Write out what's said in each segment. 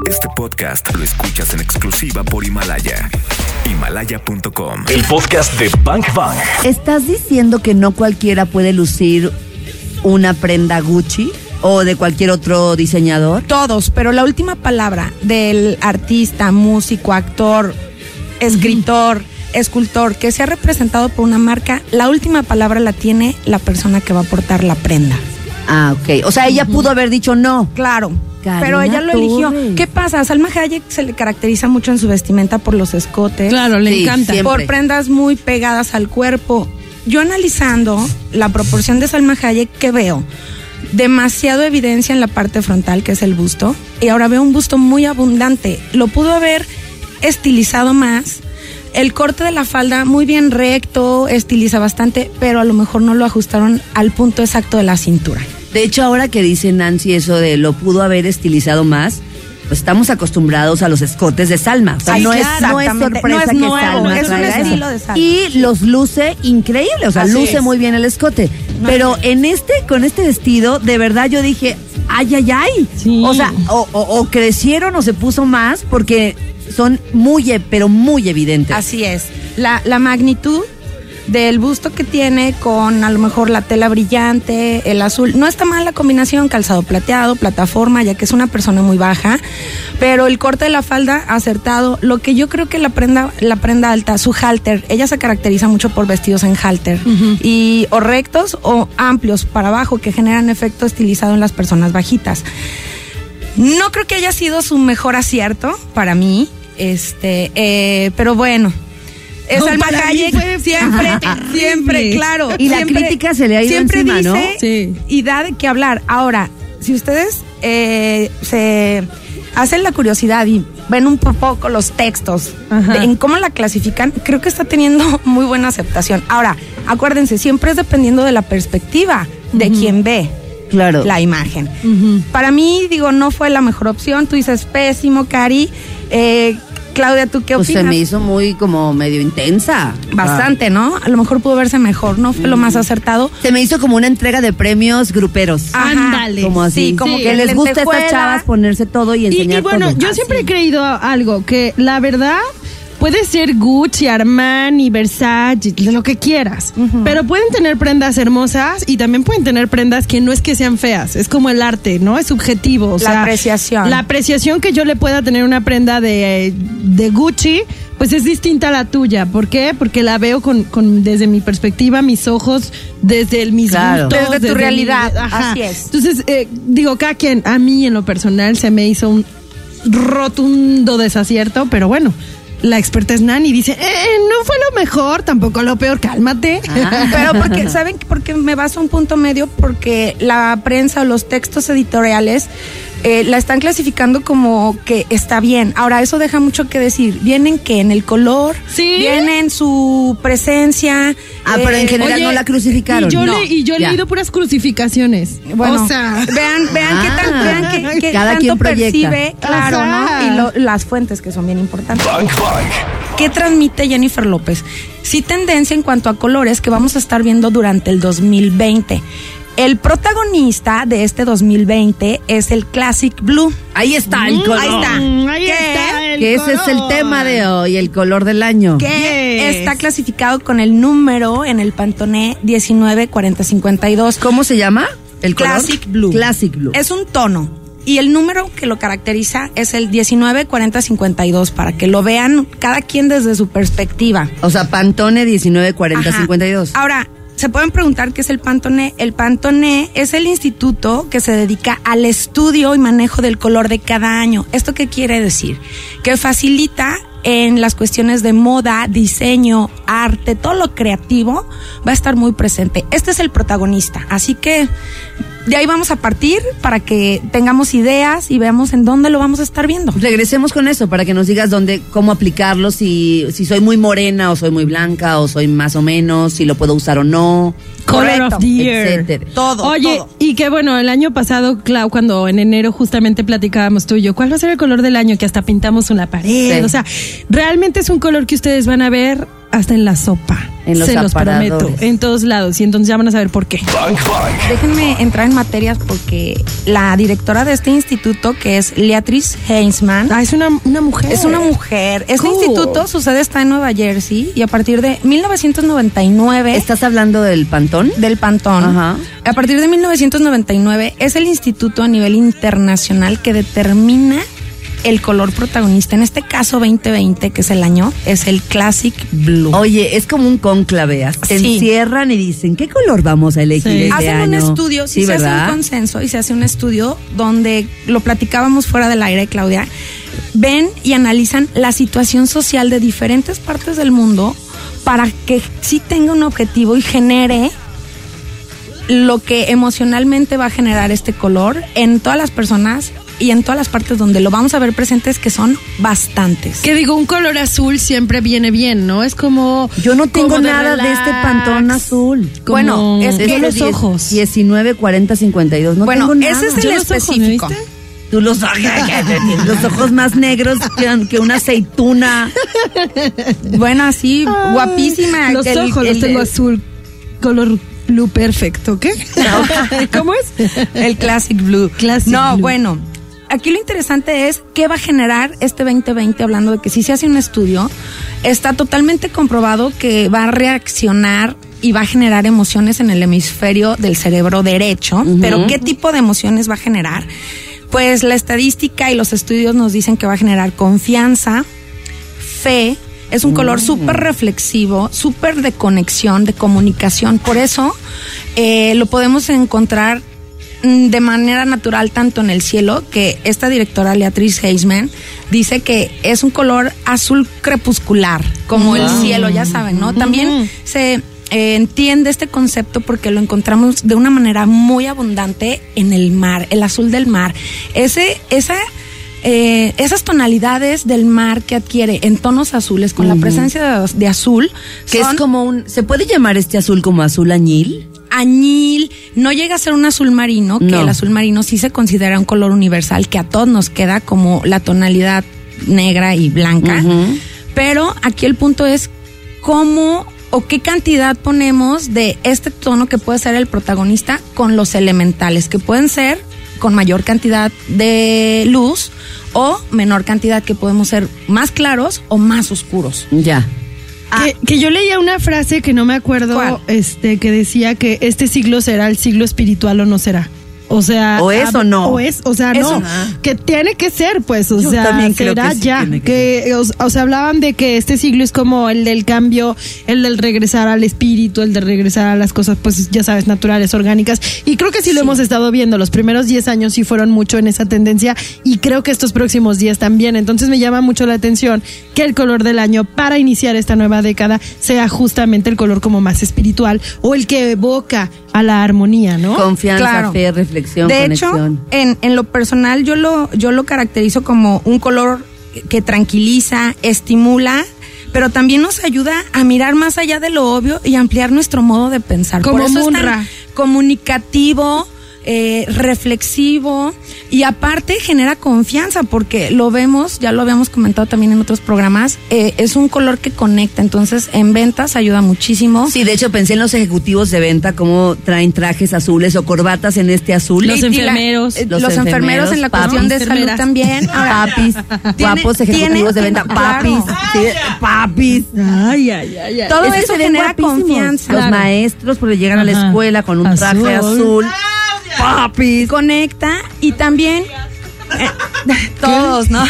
Este podcast lo escuchas en exclusiva por Himalaya. Himalaya.com. El podcast de Bank Bang. ¿Estás diciendo que no cualquiera puede lucir una prenda Gucci o de cualquier otro diseñador? Todos, pero la última palabra del artista, músico, actor, escritor, escultor que sea representado por una marca, la última palabra la tiene la persona que va a portar la prenda. Ah, ok. O sea, ella pudo haber dicho no. Claro. Karina pero ella lo eligió. Torres. ¿Qué pasa? A Salma Hayek se le caracteriza mucho en su vestimenta por los escotes. Claro, le Sí, encanta. siempre. por prendas muy pegadas al cuerpo. Yo analizando la proporción de Salma Hayek, ¿qué veo? Demasiado evidencia en la parte frontal, que es el busto, y ahora veo un busto muy abundante. Lo pudo haber estilizado más. El corte de la falda muy bien recto, estiliza bastante, pero a lo mejor no lo ajustaron al punto exacto de la cintura. De hecho, ahora que dice Nancy eso de lo pudo haber estilizado más, pues estamos acostumbrados a los escotes de Salma. O sea, Ay, no, es, no es exactamente. sorpresa No es que Salma es un traiga eso. de Salma. Y los luce increíble, o sea, Así luce es. muy bien el escote. Pero en este, con este vestido, de verdad yo dije, ay, ay, ay. Sí. O sea, o, o- o crecieron o se puso más porque son muy, e- pero muy evidentes. Así es. La, la magnitud del busto que tiene con a lo mejor la tela brillante, el azul. No está mal la combinación, calzado plateado, plataforma, ya que es una persona muy baja, pero el corte de la falda acertado. Lo que yo creo que la prenda, la prenda alta, su halter, ella se caracteriza mucho por vestidos en halter y o rectos o amplios para abajo que generan efecto estilizado en las personas bajitas. No creo que haya sido su mejor acierto para mí, este, eh, pero bueno. Es No, Hayek fue siempre, siempre, claro. Y la crítica se le ha ido siempre encima, dice ¿no? Sí. Y da de qué hablar. Ahora, si ustedes eh, se hacen la curiosidad y ven un poco los textos de- en cómo la clasifican, creo que está teniendo muy buena aceptación. Ahora, acuérdense, siempre es dependiendo de la perspectiva de quien ve Claro. la imagen. Para mí, digo, no fue la mejor opción. Tú dices pésimo, Cari. Eh, Claudia, ¿tú qué Pues opinas? se me hizo muy como medio intensa. Bastante, ¿no? A lo mejor pudo verse mejor, no fue lo más acertado. Se me hizo como una entrega de premios gruperos. Ándale. Como así, Sí, como que que les gusta a estas chavas ponerse todo y enseñar y bueno, todo. yo siempre he creído algo, que la verdad puede ser Gucci, Armani, Versace, lo que quieras, pero pueden tener prendas hermosas y también pueden tener prendas que no es que sean feas, es como el arte, ¿no? Es subjetivo. o La sea, apreciación. La apreciación que yo le pueda tener una prenda de, de Gucci, pues es distinta a la tuya. ¿Por qué? Porque la veo con, con desde mi perspectiva, mis ojos, desde el, mis Claro. gustos, Desde tu mi- realidad, ajá. así es. Entonces, eh, digo, cada quien, a mí en lo personal se me hizo un rotundo desacierto, pero bueno, la experta es Nani dice, eh, no fue lo mejor, tampoco lo peor, cálmate. Ah. Pero porque, ¿saben? Porque me baso a un punto medio porque la prensa o los textos editoriales eh, la están clasificando como que está bien. Ahora, eso deja mucho que decir. Vienen que en el color, Sí. vienen su presencia. Ah, pero en eh, general no la crucificaron. Y yo, No, le- y yo he leído puras crucificaciones. Bueno, o sea, vean, vean qué, tan, Ah. vean qué- qué Cada tanto quien proyecta. percibe, claro, Ajá. ¿no? Y lo- las fuentes que son bien importantes. Bank. ¿Qué transmite Jennifer López? Sí, tendencia en cuanto a colores que vamos a estar viendo durante el 2020. El protagonista de este 2020 es el Classic Blue. Ahí está el color. Ahí está. Mm, ahí ¿Qué? está el Que ese es el tema de hoy, el color del año. Que Yes. está clasificado con el número en el Pantone 194052. ¿Cómo se llama? El color. Classic Blue. Classic Blue. Es un tono. Y el número que lo caracteriza es el 194052, para que lo vean cada quien desde su perspectiva. O sea, Pantone 194052. Ajá. Ahora, se pueden preguntar qué es el Pantone. El Pantone es el instituto que se dedica al estudio y manejo del color de cada año. ¿Esto qué quiere decir? Que facilita en las cuestiones de moda, diseño, arte, todo lo creativo va a estar muy presente. Este es el protagonista, así que de ahí vamos a partir para que tengamos ideas y veamos en dónde lo vamos a estar viendo. Regresemos con eso para que nos digas dónde, cómo aplicarlo, si, si soy muy morena o soy muy blanca o soy más o menos, si lo puedo usar o no. Color Correcto. of the year. Etcétera. Todo, Oye, todo. y que bueno, el año pasado, Clau, cuando en enero justamente platicábamos tú y yo, ¿cuál va a ser el color del año? Que hasta pintamos una pared. Sí. O sea, realmente es un color que ustedes van a ver hasta en la sopa. En los Se los prometo. aparadores. En todos lados. Y entonces ya van a saber por qué. Déjenme entrar en materias porque la directora de este instituto, que es Leatrice Heinzmann, Ah, es una, una mujer. es una mujer. Este Cool. instituto, su sede está en Nueva Jersey y a partir de 1999 ¿Estás hablando del pantón? del Pantón. Ajá. A partir de 1999 es el instituto a nivel internacional que determina el color protagonista. En este caso 2020, que es el año, es el Classic Blue. Oye, es como un conclave. Te Sí. encierran y dicen, ¿qué color vamos a elegir Sí. este Hacen un estudio, sí, se hace un consenso y se hace un estudio donde lo platicábamos fuera del aire, Claudia. Ven y analizan la situación social de diferentes partes del mundo para que sí tenga un objetivo y genere lo que emocionalmente va a generar este color en todas las personas y en todas las partes donde lo vamos a ver presentes, que son bastantes. Que digo, un color azul siempre viene bien, ¿no? Es como. Yo no tengo nada de este pantón azul. como- Bueno, es que los ojos. 19, 40, 52. No bueno, tengo nada. ese es el Yo los ojos, ¿me específico. Tú los, los ojos más negros que, que una aceituna. Bueno, así, guapísima. Los El- ojos el- los tengo el- azul, color blue perfecto, ¿qué? ¿Cómo es? El Classic Blue. Classic no, Blue. bueno. Aquí lo interesante es qué va a generar este 2020, hablando de que si se hace un estudio, está totalmente comprobado que va a reaccionar y va a generar emociones en el hemisferio del cerebro derecho. Pero ¿qué tipo de emociones va a generar? Pues la estadística y los estudios nos dicen que va a generar confianza, fe. Es un color súper reflexivo, súper de conexión, de comunicación. Por eso eh, lo podemos encontrar mm, de manera natural tanto en el cielo, que esta directora Leatriz Heisman dice que es un color azul crepuscular, como el cielo, ya saben, ¿no? También se eh, entiende este concepto porque lo encontramos de una manera muy abundante en el mar, el azul del mar. Ese, esa eh, esas tonalidades del mar que adquiere en tonos azules con la presencia de, de azul, Que son es como un. ¿Se puede llamar este azul como azul añil? añil, no llega a ser un azul marino, que No. el azul marino sí se considera un color universal que a todos nos queda como la tonalidad negra y blanca. Pero aquí el punto es cómo o qué cantidad ponemos de este tono que puede ser el protagonista con los elementales, que pueden ser con mayor cantidad de luz o menor cantidad que podemos ser más claros o más oscuros. Ya. Que, que yo leía una frase que no me acuerdo, ¿Cuál? este, que decía que este siglo será el siglo espiritual o no será. O sea, O es o no. O es, o sea, Eso. no. Que tiene que ser, pues, o Yo sea, será que sí ya. que Que, o, o sea, hablaban de que este siglo es como el del cambio, el del regresar al espíritu, el de regresar a las cosas, pues, ya sabes, naturales, orgánicas. Y creo que sí, lo hemos estado viendo. Los primeros 10 años sí fueron mucho en esa tendencia y creo que estos próximos días también. Entonces me llama mucho la atención que el color del año para iniciar esta nueva década sea justamente el color como más espiritual o el que evoca a la armonía, ¿no? Confianza, Claro. fe, reflexión, de conexión. hecho, en, en lo personal yo lo, yo lo caracterizo como un color que tranquiliza, estimula, pero también nos ayuda a mirar más allá de lo obvio y ampliar nuestro modo de pensar. Como Por eso es tan comunicativo, eh, reflexivo y aparte genera confianza porque lo vemos, ya lo habíamos comentado también en otros programas, eh, es un color que conecta, entonces en ventas ayuda muchísimo. Sí, de hecho pensé en los ejecutivos de venta, cómo traen trajes azules o corbatas en este azul. Los Y- y la- enfermeros. eh, Los los, enfermeros, enfermeros, en la papis. cuestión de salud también. Ahora, Papis, guapos ejecutivos de venta, claro. papis, sí, papis. Ay, ay, ay, ay. Todo Es eso genera guapísimos. confianza. Los Claro. maestros, porque llegan a la escuela con un traje Azul. azul. Papis. conecta y también eh, todos, ¿no?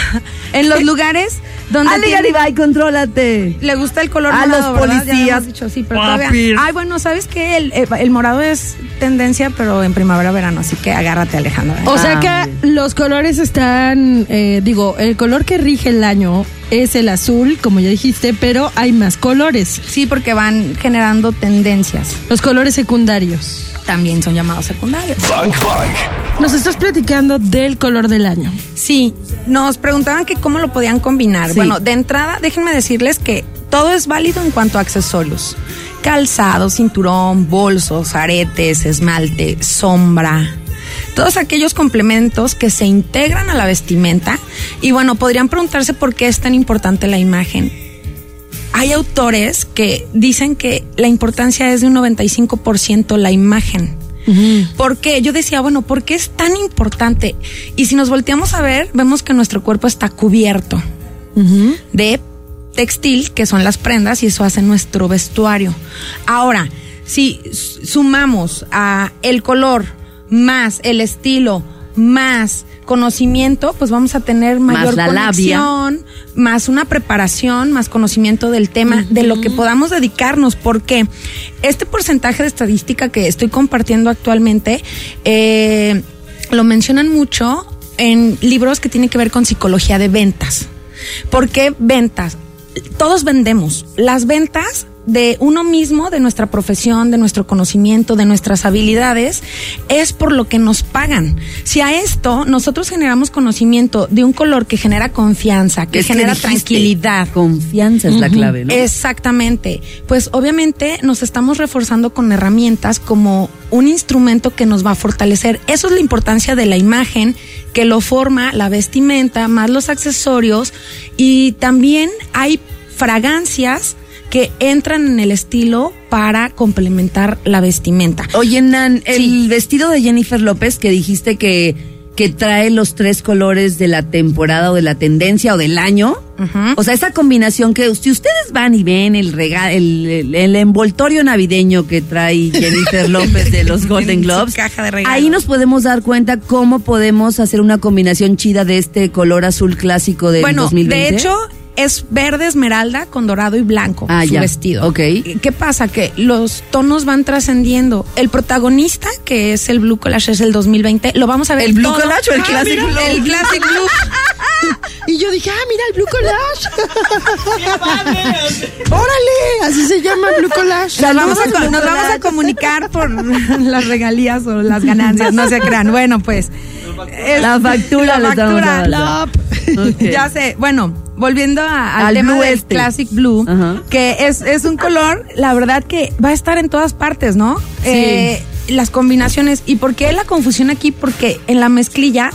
En los lugares donde Ale tiene- Garibay, contrólate. le gusta el color A morado, los ¿verdad? Ya policías. dicho, sí, pero todavía- Papis. Ay, bueno, ¿sabes qué? El, el- morado es tendencia, pero en primavera-verano, así que agárrate, Alejandro. O sea Ah, que los colores están, eh, digo, el color que rige el año es el azul, como ya dijiste, pero hay más colores. Sí, porque van generando tendencias. Los colores secundarios. También son llamados secundarios. Bank Bank. Nos estás platicando del color del año. Sí, nos preguntaban que cómo lo podían combinar. Sí. Bueno, de entrada, déjenme decirles que todo es válido en cuanto a accesorios. Calzado, cinturón, bolsos, aretes, esmalte, sombra. Todos aquellos complementos que se integran a la vestimenta. Y bueno, podrían preguntarse por qué es tan importante la imagen. Hay autores que dicen que la importancia es de un 95% la imagen. ¿Por qué? Yo decía, bueno, ¿por qué es tan importante? Y si nos volteamos a ver, vemos que nuestro cuerpo está cubierto de textil, que son las prendas, y eso hace nuestro vestuario. Ahora, si sumamos a el color más el estilo más conocimiento, pues vamos a tener mayor la labia. conexión, más una preparación, más conocimiento del tema, de lo que podamos dedicarnos, porque este porcentaje de estadística que estoy compartiendo actualmente, eh, lo mencionan mucho en libros que tienen que ver con psicología de ventas. ¿Por qué ventas? Todos vendemos. Las ventas de uno mismo, de nuestra profesión, de nuestro conocimiento, de nuestras habilidades, es por lo que nos pagan. Si a esto nosotros generamos conocimiento de un color que genera confianza, que Es genera tranquilidad, Confianza es la clave, ¿no? Exactamente. Pues obviamente nos estamos reforzando con herramientas como un instrumento que nos va a fortalecer. Eso es la importancia de la imagen, que lo forma la vestimenta, más los accesorios. Y también hay fragancias que entran en el estilo para complementar la vestimenta. Oye, Nan, el Sí. vestido de Jennifer López que dijiste que, que trae los tres colores de la temporada o de la tendencia o del año. Ujú. O sea, esa combinación que si ustedes van y ven el, rega el, el- el envoltorio navideño que trae Jennifer López de los Golden Globes, caja de ahí nos podemos dar cuenta cómo podemos hacer una combinación chida de este color azul clásico del bueno, 2020. de hecho es verde esmeralda con dorado y blanco Ah, su ya. vestido. Ok. ¿Qué pasa? Que los tonos van trascendiendo. El protagonista, que es el Blue Collage, es el 2020, lo vamos a ver ¿El Blue Collage o el Ah, Classic mira, Blue? El Classic Blue. Y yo dije, ah, mira el Blue Collage. Órale, así se llama Blue Collage. Nos vamos, a, co- nos vamos a comunicar por las regalías o las ganancias, no se crean. Bueno, pues. es- La factura la factura. Ya sé. Bueno, volviendo a- al, tema del este. Classic Blue, Ajá. que es, es un color, la verdad que va a estar en todas partes, ¿no? Eh, las combinaciones. ¿Y por qué la confusión aquí? Porque en la mezclilla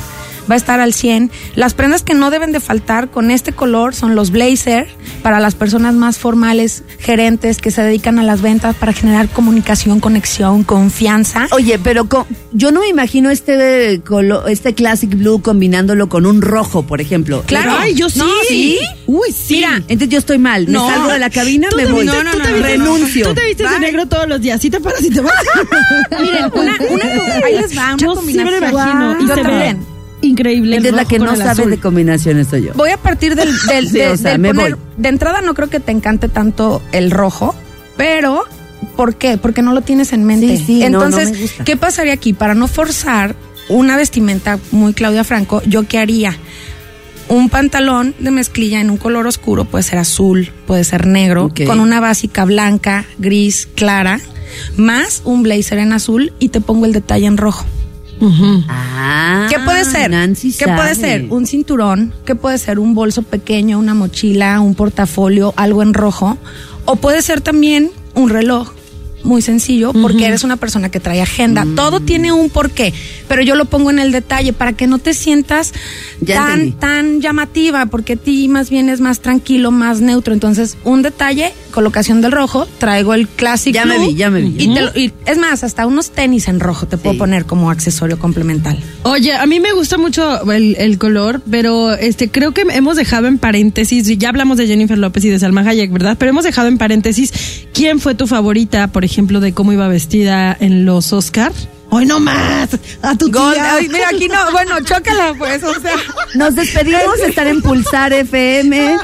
va a estar al 100. Las prendas que no deben de faltar con este color son los blazer para las personas más formales, gerentes que se dedican a las ventas para generar comunicación, conexión, confianza. Oye, pero co- yo no me imagino este colo- este classic blue combinándolo con un rojo, por ejemplo. Claro. Ay, yo sí. No, sí. Uy, sí. Mira, entonces yo estoy mal. Me No. salgo de la cabina, me voy. vistes- No, no, no, vistes- renuncio. Tú te vistes de negro todos los días. Sí te paras y te vas. Miren, una, una, ahí les va, una Yo sí me lo combinación. imagino. Y Yo se ve también. Increíble. el la que no sabe azul. de combinaciones soy yo. Voy a partir del, del, Sí, de- o sea, del me poner- voy. de entrada no creo que te encante tanto el rojo, pero ¿por qué? Porque no lo tienes en mente. Sí, sí, no, no Entonces, me gusta. ¿qué pasaría aquí? Para no forzar una vestimenta muy Claudia Franco, ¿yo qué haría? Un pantalón de mezclilla en un color oscuro, puede ser azul, puede ser negro, con una básica blanca, gris, clara, más un blazer en azul y te pongo el detalle en rojo. Ah, ¿Qué puede ser? Nancy ¿Qué puede ser? Un cinturón, ¿qué puede ser? Un bolso pequeño, una mochila, un portafolio, algo en rojo. O puede ser también un reloj. Muy sencillo, porque eres una persona que trae agenda. Todo tiene un porqué, pero yo lo pongo en el detalle para que no te sientas Ya tan, entendí. tan llamativa, porque a ti más bien es más tranquilo, más neutro. Entonces, un detalle, colocación del rojo, traigo el clásico. Ya me vi, ya me vi. Y, te lo- y es más, hasta unos tenis en rojo te puedo Sí. poner como accesorio complemental. Oye, a mí me gusta mucho el, el color, pero este creo que hemos dejado en paréntesis, ya hablamos de Jennifer López y de Salma Hayek, ¿verdad? Pero hemos dejado en paréntesis quién fue tu favorita, por ejemplo, de cómo iba vestida en los Oscar. Hoy no más, a tu Gol, tía. ay, mira, aquí no, bueno, chócala, pues, o sea. Nos despedimos de estar en Pulsar FM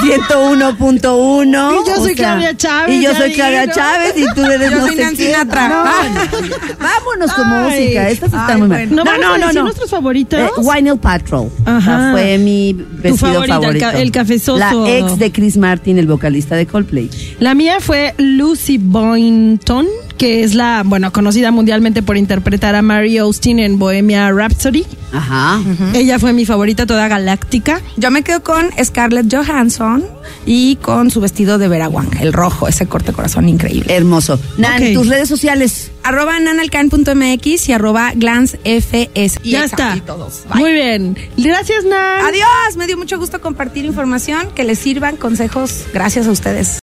101.1. Y yo soy sea, Claudia Chávez, Y yo soy Claudia vieron. Chávez y tú eres Yo no soy Nancy. Sinatra. No. Vámonos con Ay. música. Esta sí está Ay, muy bueno. mal. No, vamos a decir nuestros favoritos. Eh, Winehill Patrol. Ajá. Fue mi vestido favorita, el favorito. ca- el cafezoso. La ex de Chris Martin, el vocalista de Coldplay. La mía fue Lucy Boynton, que es la, bueno, conocida mundialmente por interpretar a Mary Austin en Bohemia Rhapsody. Ajá. Ella fue mi favorita toda galáctica. Yo me quedo con Scarlett Johansson y con su vestido de Vera Wang, el rojo, ese corte corazón increíble. Hermoso. Nan, tus redes sociales. Arroba nanalcan.mx y arroba glancefs. Y ya está. y todos. Bye. Muy bien. Gracias, Nan. Adiós, me dio mucho gusto compartir información, que les sirvan consejos. Gracias a ustedes.